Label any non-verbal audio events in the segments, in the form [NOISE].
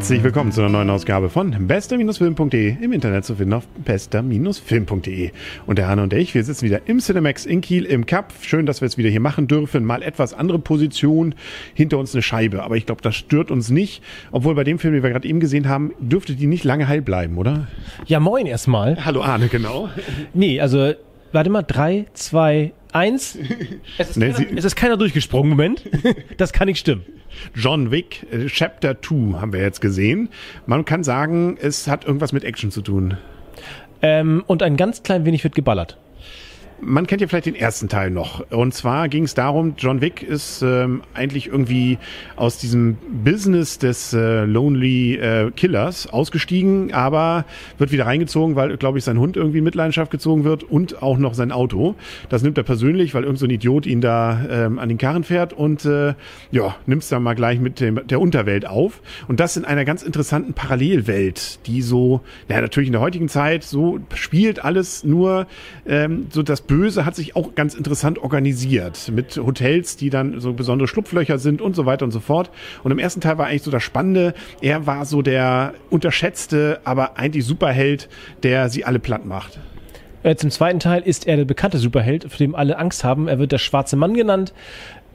Herzlich willkommen zu einer neuen Ausgabe von bester-film.de im Internet zu finden auf bester-film.de. Und der Hanne und ich, wir sitzen wieder im Cinemax in Kiel im Cup. Schön, dass wir es wieder hier machen dürfen. Mal etwas andere Position, hinter uns eine Scheibe. Aber ich glaube, das stört uns nicht. Obwohl bei dem Film, den wir gerade eben gesehen haben, dürfte die nicht lange heil bleiben, oder? Ja, moin erstmal. Hallo Arne, genau. Nee, also, warte mal, drei, zwei, eins. Es ist, Nee, keiner, es ist keiner durchgesprungen, Moment. [LAUGHS] Das kann nicht stimmen. John Wick, äh, Chapter 2 haben wir jetzt gesehen. Man kann sagen, es hat irgendwas mit Action zu tun. Ähm, und ein ganz klein wenig wird geballert. Man kennt ja vielleicht den ersten Teil noch. Und zwar ging es darum, John Wick ist ähm, eigentlich irgendwie aus diesem Business des äh, Lonely äh, Killers ausgestiegen, aber wird wieder reingezogen, weil, glaube ich, sein Hund irgendwie in Mitleidenschaft gezogen wird und auch noch sein Auto. Das nimmt er persönlich, weil irgend so ein Idiot ihn da ähm, an den Karren fährt und äh, ja, nimmt es dann mal gleich mit dem, der Unterwelt auf. Und das in einer ganz interessanten Parallelwelt, die so, naja, natürlich in der heutigen Zeit so spielt alles nur ähm, so das Böse hat sich auch ganz interessant organisiert mit Hotels, die dann so besondere Schlupflöcher sind und so weiter und so fort. Und im ersten Teil war eigentlich so das Spannende, er war so der unterschätzte, aber eigentlich Superheld, der sie alle platt macht. Jetzt im zweiten Teil ist er der bekannte Superheld, vor dem alle Angst haben. Er wird der schwarze Mann genannt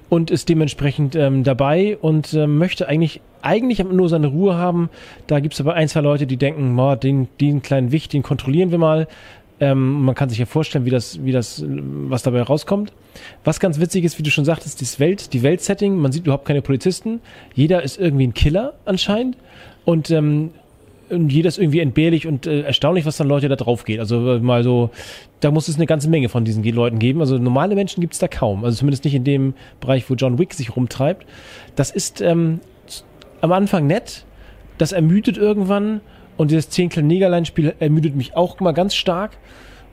und ist dementsprechend ähm, dabei und ähm, möchte eigentlich eigentlich nur seine Ruhe haben. Da gibt es aber ein, zwei Leute, die denken, boah, den, den kleinen Wicht, den kontrollieren wir mal. Ähm, man kann sich ja vorstellen, wie das, wie das, was dabei rauskommt. Was ganz witzig ist, wie du schon sagtest, das Welt, die Weltsetting, man sieht überhaupt keine Polizisten. Jeder ist irgendwie ein Killer anscheinend. Und ähm, und jeder ist irgendwie entbehrlich und äh, erstaunlich, was dann Leute da drauf geht. Also äh, mal so, da muss es eine ganze Menge von diesen Leuten geben. Also normale Menschen gibt es da kaum. Also zumindest nicht in dem Bereich, wo John Wick sich rumtreibt. Das ist ähm, am Anfang nett, das ermüdet irgendwann und dieses zehn kleine Negerlein-Spiel ermüdet mich auch mal ganz stark.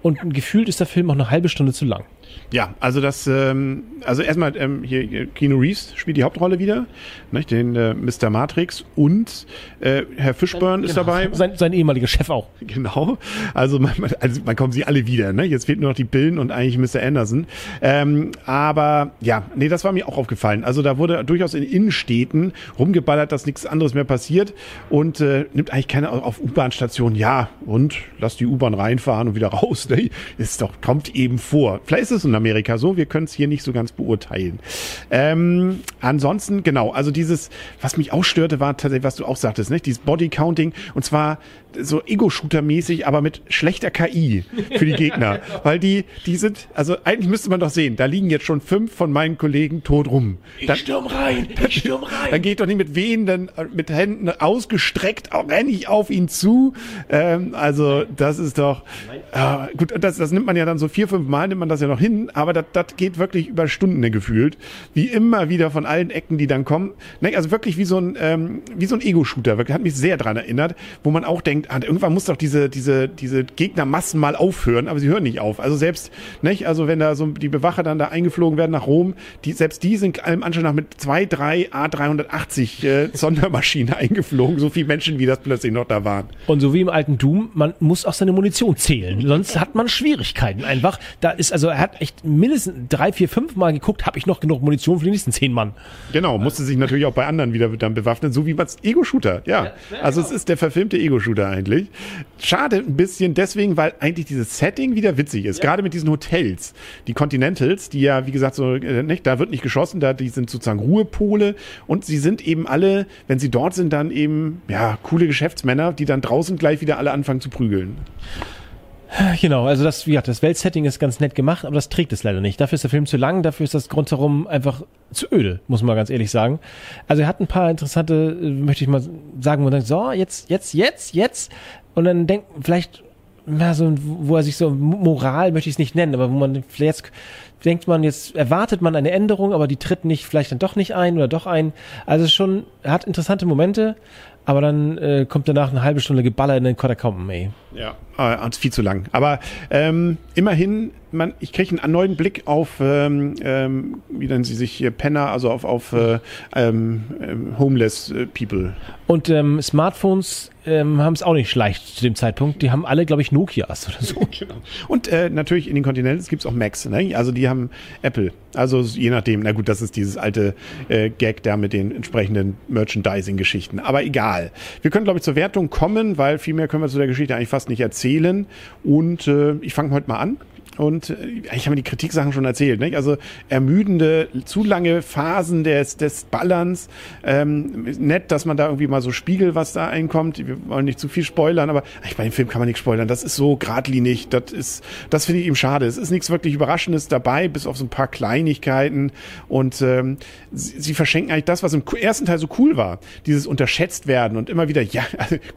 Und gefühlt ist der Film auch eine halbe Stunde zu lang. Ja, also das, ähm, also erstmal ähm, hier, Keanu Reeves spielt die Hauptrolle wieder, nicht, den äh, Mr. Matrix und äh, Herr Fishburne ist dabei. Sein, sein ehemaliger Chef auch. [LAUGHS] Genau. Also man, man- also man kommen sie alle wieder. Ne? Jetzt fehlt nur noch die Pillen und eigentlich Mr. Anderson. Ähm, aber ja, nee, das war mir auch aufgefallen. Also da wurde durchaus in Innenstädten rumgeballert, dass nichts anderes mehr passiert und äh, nimmt eigentlich keiner auf U-Bahn-Stationen. Ja, und lass die U-Bahn reinfahren und wieder raus. [LAUGHS] Ne? Ist doch, kommt eben vor. Vielleicht ist es in Amerika so, wir können es hier nicht so ganz beurteilen. Ähm, ansonsten, genau, also dieses, was mich auch störte, war tatsächlich, was du auch sagtest, nicht? Dieses Bodycounting und zwar so Ego-Shooter-mäßig, aber mit schlechter KI für die Gegner. [LAUGHS] Weil die, die sind, also eigentlich müsste man doch sehen, da liegen jetzt schon fünf von meinen Kollegen tot rum. Dann, stürm rein, ich [LAUGHS] stürm rein. dann geht doch nicht mit wehenden, mit Händen ausgestreckt, renne ich auf ihn zu. Ähm, also das ist doch, äh, gut, das, das nimmt man ja dann so vier, fünf Mal, nimmt man das ja noch hin, aber das, geht wirklich über Stunden gefühlt. Wie immer wieder von allen Ecken, die dann kommen. Ne, also wirklich wie so ein, ähm, wie so ein Ego-Shooter, wirklich, hat mich sehr dran erinnert, wo man auch denkt, ah, irgendwann muss doch diese, diese, diese Gegnermassen mal aufhören, aber sie hören nicht auf. Also selbst, nicht, also wenn da so die Bewacher dann da eingeflogen werden nach Rom, die, selbst die sind allem Anschein nach mit zwei, drei A380 äh, [LAUGHS] Sondermaschinen eingeflogen, so viele Menschen, wie das plötzlich noch da waren. Und so wie im alten Doom, man muss auch seine Munition zählen. Sonst hat man Schwierigkeiten einfach. Da ist, also er hat echt mindestens drei, vier, fünf Mal geguckt, habe ich noch genug Munition für die nächsten zehn Mann. Genau, musste sich natürlich auch bei anderen wieder dann bewaffnen, so wie man Ego-Shooter, ja. Also es ist der verfilmte Ego-Shooter eigentlich. Schade ein bisschen deswegen, weil eigentlich dieses Setting wieder witzig ist. Gerade mit diesen Hotels, die Continentals, die ja, wie gesagt, so, äh, nicht, da wird nicht geschossen, da die sind sozusagen Ruhepole und sie sind eben alle, wenn sie dort sind, dann eben, ja, coole Geschäftsmänner, die dann draußen gleich wieder alle anfangen zu prügeln. Genau, also das, gesagt, das Weltsetting ist ganz nett gemacht, aber das trägt es leider nicht. Dafür ist der Film zu lang, dafür ist das rundherum einfach zu öde, muss man ganz ehrlich sagen. Also er hat ein paar interessante, äh, möchte ich mal sagen, wo man denkt, so, jetzt, jetzt, jetzt, jetzt. Und dann denkt, vielleicht, na, so, wo er sich so, Moral möchte ich es nicht nennen, aber wo man, jetzt denkt man, jetzt erwartet man eine Änderung, aber die tritt nicht, vielleicht dann doch nicht ein oder doch ein. Also schon, hat interessante Momente, aber dann äh, kommt danach eine halbe Stunde Geballer in den Katakomben, ey. Ja, äh, viel zu lang. Aber ähm, immerhin, man, ich kriege einen neuen Blick auf, ähm, ähm, wie nennen sie sich hier, Penner, also auf, auf äh, ähm, ähm, Homeless äh, People. Und ähm, Smartphones ähm, haben es auch nicht leicht zu dem Zeitpunkt. Die haben alle, glaube ich, Nokias oder so. [LAUGHS] genau. Und äh, natürlich in den Kontinenten gibt es auch Macs. Ne? Also die haben Apple. Also je nachdem. Na gut, das ist dieses alte äh, Gag da mit den entsprechenden Merchandising-Geschichten. Aber egal. Wir können, glaube ich, zur Wertung kommen, weil viel mehr können wir zu der Geschichte eigentlich fast nicht erzählen. Und äh, ich fange heute mal an. Und äh, ich habe die Kritiksachen schon erzählt. Nicht? Also ermüdende, zu lange Phasen des, des Ballerns. Ähm, nett, dass man da irgendwie mal so spiegelt, was da einkommt. Wir wollen nicht zu viel spoilern, aber ich, bei dem Film kann man nichts spoilern. Das ist so geradlinig. Das ist, das finde ich ihm schade. Es ist nichts wirklich Überraschendes dabei, bis auf so ein paar Kleinigkeiten. Und ähm, sie, sie verschenken eigentlich das, was im ersten Teil so cool war. Dieses unterschätzt werden und immer wieder, [LAUGHS] ja,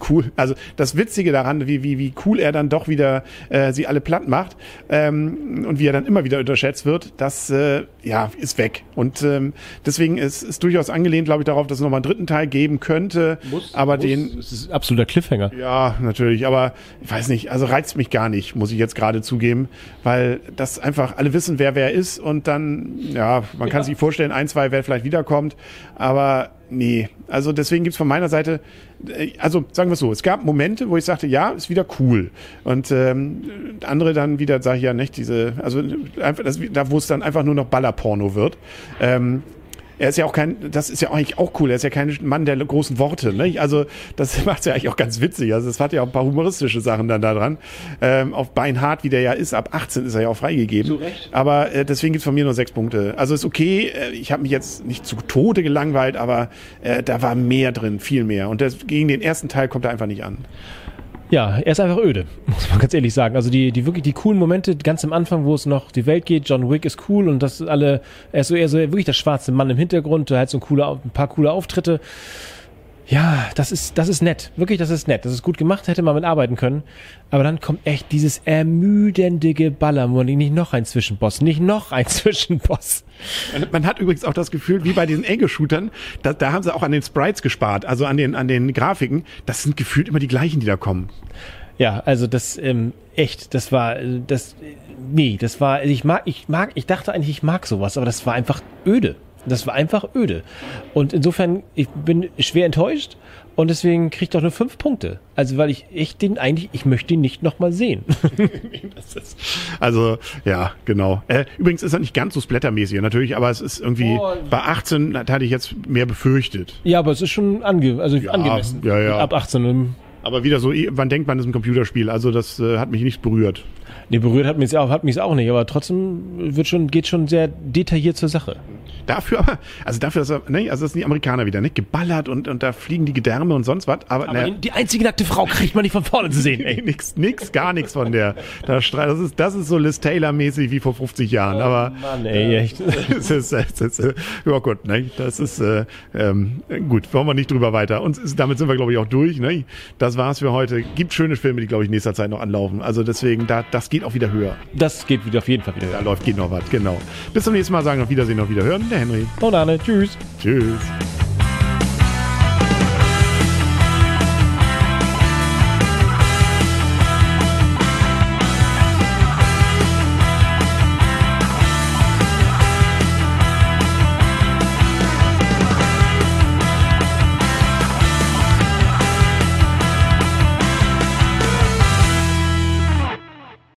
cool. Also das Witzige daran, wie, wie, wie cool er dann doch wieder äh, sie alle platt macht. Äh, ähm, und wie er dann immer wieder unterschätzt wird, das äh, ja ist weg. Und ähm, deswegen ist es durchaus angelehnt, glaube ich, darauf, dass es nochmal einen dritten Teil geben könnte. Muss, aber muss. den. Das ist absoluter Cliffhanger. Ja, natürlich. Aber ich weiß nicht, also reizt mich gar nicht, muss ich jetzt gerade zugeben, weil das einfach alle wissen, wer wer ist und dann, ja, man kann ja. sich vorstellen, ein, zwei, wer vielleicht wiederkommt, aber nee. Also deswegen gibt's von meiner Seite, äh, also sagen wir so, es gab Momente, wo ich sagte, ja, ist wieder cool. Und ähm, andere dann wieder, sage ich ja nicht, diese, also einfach, das, da wo es dann einfach nur noch Ballerporno wird. Ähm, er ist ja auch kein, das ist ja eigentlich auch cool, er ist ja kein Mann der großen Worte, ne? Also das [LAUGHS] macht es ja eigentlich auch ganz witzig. Also es hat ja auch ein paar humoristische Sachen dann da dran. Ähm, auf Beinhard, wie der ja ist, ab 18 ist er ja auch freigegeben. Zu Recht. Aber äh, deswegen gibt's von mir nur sechs Punkte. Also ist okay, äh, ich habe mich jetzt nicht zu Tode gelangweilt, aber äh, da war mehr drin, viel mehr. Und das, gegen den ersten Teil kommt er einfach nicht an. Ja, er ist einfach öde, [LAUGHS] muss man ganz ehrlich sagen. Also die, die wirklich die coolen Momente, ganz am Anfang, wo es noch die Welt geht, John Wick ist cool und das alle, er ist so eher so wirklich der schwarze Mann im Hintergrund, der hat so coole, ein paar coole Auftritte. Ja, das ist, das ist nett. Wirklich, das ist nett. Das ist gut gemacht, hätte man mitarbeiten können. Aber dann kommt echt dieses ermüdende Geballer, nicht noch ein Zwischenboss, nicht noch ein [LAUGHS] Zwischenboss. Man, hat übrigens auch das Gefühl, wie bei diesen Ego-Shootern, da, da haben sie auch an den Sprites gespart, also an den, an den Grafiken. Das sind gefühlt immer die gleichen, die da kommen. Ja, also das ähm, echt, das war das nee, das war ich mag ich mag ich dachte eigentlich ich mag sowas, aber das war einfach öde. Das war einfach öde. Und insofern, ich bin schwer enttäuscht und deswegen kriegt doch nur fünf Punkte. Also, weil ich echt den eigentlich, ich möchte ihn nicht nochmal sehen. [LAUGHS] also, ja, genau. Äh, übrigens ist er nicht ganz so splattermäßig natürlich, aber es ist irgendwie, oh, bei 18 hatte ich jetzt mehr befürchtet. Ja, aber es ist schon ange also ja, angemessen. Ja, ja. Ab 18. Aber wieder so, wann denkt man, das ist ein Computerspiel? Also, das äh, hat mich nicht berührt. Nee, berührt hat mich auch, hat mich auch nicht, aber trotzdem wird schon, geht schon sehr detailliert zur Sache. Dafür aber, also dafür, dass er, ne, also das sind die Amerikaner wieder, ne, geballert und, und da fliegen die Gedärme und sonst was, aber, aber ne, die einzige nackte Frau kriegt man nicht von vorne zu sehen, ey. [LAUGHS] nix, nix, gar nichts von der, das ist, das ist so Liz Taylor mäßig wie vor 50 Jahren, oh, aber. Mann, ey, echt. [LAUGHS] das ist, das ist, ja gut, ne, das ist, äh, ähm, gut, wollen wir nicht drüber weiter. Und damit sind wir, glaube ich, auch durch, ne. Das war's für heute. Gibt schöne Filme, die, glaube ich, in nächster Zeit noch anlaufen. Also deswegen, da, das geht auch wieder höher. Das geht wieder auf jeden Fall wieder höher. Da läuft, geht noch was, genau. Bis zum nächsten Mal, sagen auf Wiedersehen, auf Wiederhören, der Henry. Und Arne, tschüss. Tschüss.